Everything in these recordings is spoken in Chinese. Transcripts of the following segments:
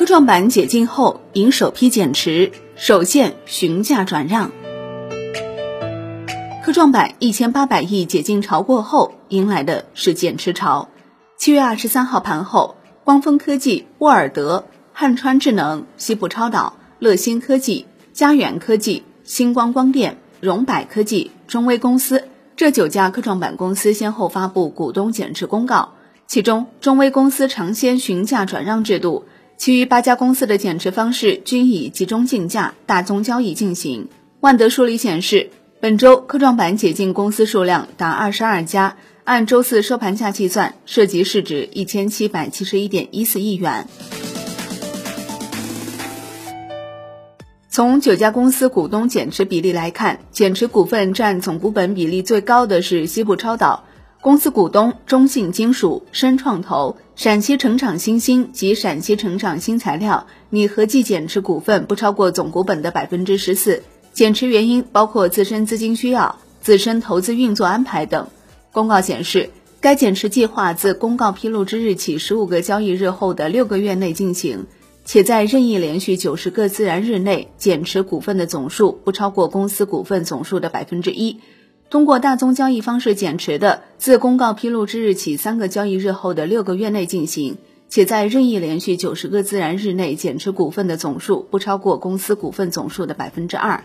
科创板解禁后，迎首批减持，首现询价转让。科创板一千八百亿解禁潮过后，迎来的是减持潮。七月二十三号盘后，光峰科技、沃尔德、汉川智能、西部超导、乐新科技、嘉源科技、星光光电、荣百科技、中微公司这九家科创板公司先后发布股东减持公告，其中中微公司尝鲜询价转让制度。其余八家公司的减持方式均以集中竞价、大宗交易进行。万德梳理显示，本周科创板解禁公司数量达二十二家，按周四收盘价计算，涉及市值一千七百七十一点一四亿元。从九家公司股东减持比例来看，减持股份占总股本比例最高的是西部超导。公司股东中信金属、深创投、陕西成长新兴及陕西成长新材料拟合计减持股份不超过总股本的百分之十四。减持原因包括自身资金需要、自身投资运作安排等。公告显示，该减持计划自公告披露之日起十五个交易日后的六个月内进行，且在任意连续九十个自然日内减持股份的总数不超过公司股份总数的百分之一。通过大宗交易方式减持的，自公告披露之日起三个交易日后的六个月内进行，且在任意连续九十个自然日内减持股份的总数不超过公司股份总数的百分之二。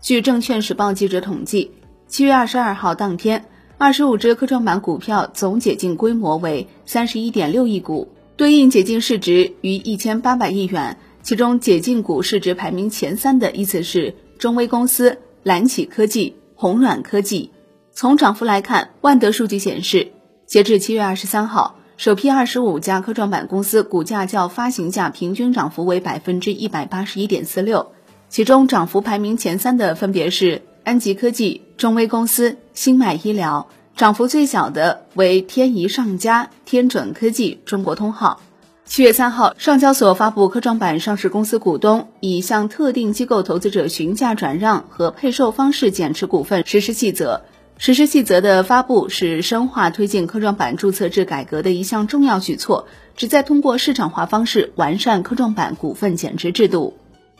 据证券时报记者统计，七月二十二号当天，二十五只科创板股票总解禁规模为三十一点六亿股，对应解禁市值逾一千八百亿元。其中解禁股市值排名前三的依次是中微公司、蓝启科技。红软科技，从涨幅来看，万德数据显示，截至七月二十三号，首批二十五家科创板公司股价较发行价平均涨幅为百分之一百八十一点四六，其中涨幅排名前三的分别是安吉科技、中微公司、新迈医疗，涨幅最小的为天仪上佳、天准科技、中国通号。七月三号，上交所发布科创板上市公司股东已向特定机构投资者询价转让和配售方式减持股份实施细则。实施细则的发布是深化推进科创板注册制改革的一项重要举措，旨在通过市场化方式完善科创板股份减持制度。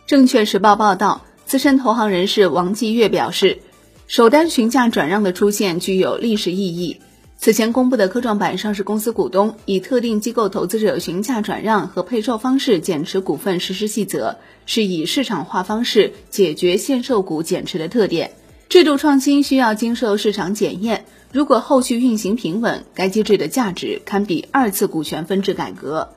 证券时报报道，资深投行人士王继月表示，首单询价转让的出现具有历史意义。此前公布的科创板上市公司股东以特定机构投资者询价转让和配售方式减持股份实施细则，是以市场化方式解决限售股减持的特点。制度创新需要经受市场检验，如果后续运行平稳，该机制的价值堪比二次股权分置改革。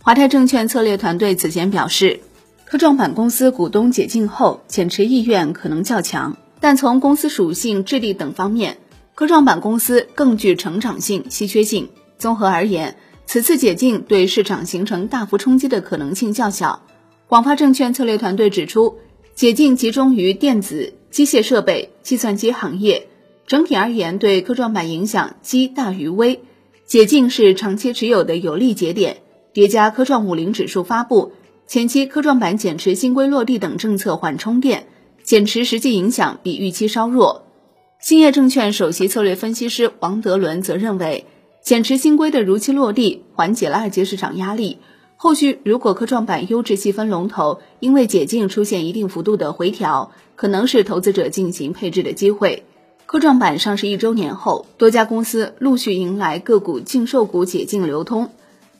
华泰证券策略团队此前表示，科创板公司股东解禁后，减持意愿可能较强，但从公司属性、质地等方面。科创板公司更具成长性、稀缺性。综合而言，此次解禁对市场形成大幅冲击的可能性较小。广发证券策略团队指出，解禁集中于电子、机械设备、计算机行业，整体而言对科创板影响积大于微。解禁是长期持有的有利节点，叠加科创五零指数发布，前期科创板减持新规落地等政策缓冲垫，减持实际影响比预期稍弱。兴业证券首席策略分析师王德伦则认为，减持新规的如期落地，缓解了二级市场压力。后续如果科创板优质细分龙头因为解禁出现一定幅度的回调，可能是投资者进行配置的机会。科创板上市一周年后，多家公司陆续迎来个股净售股解禁流通。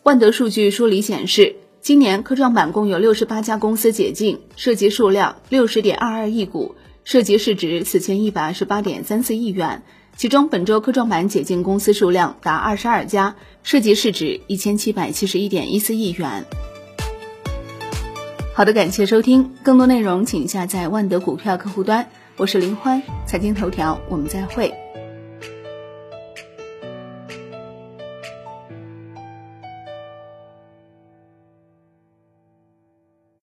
万德数据梳理显示，今年科创板共有六十八家公司解禁，涉及数量六十点二二亿股。涉及市值四千一百二十八点三四亿元，其中本周科创板解禁公司数量达二十二家，涉及市值一千七百七十一点一四亿元。好的，感谢收听，更多内容请下载万德股票客户端，我是林欢，财经头条，我们再会。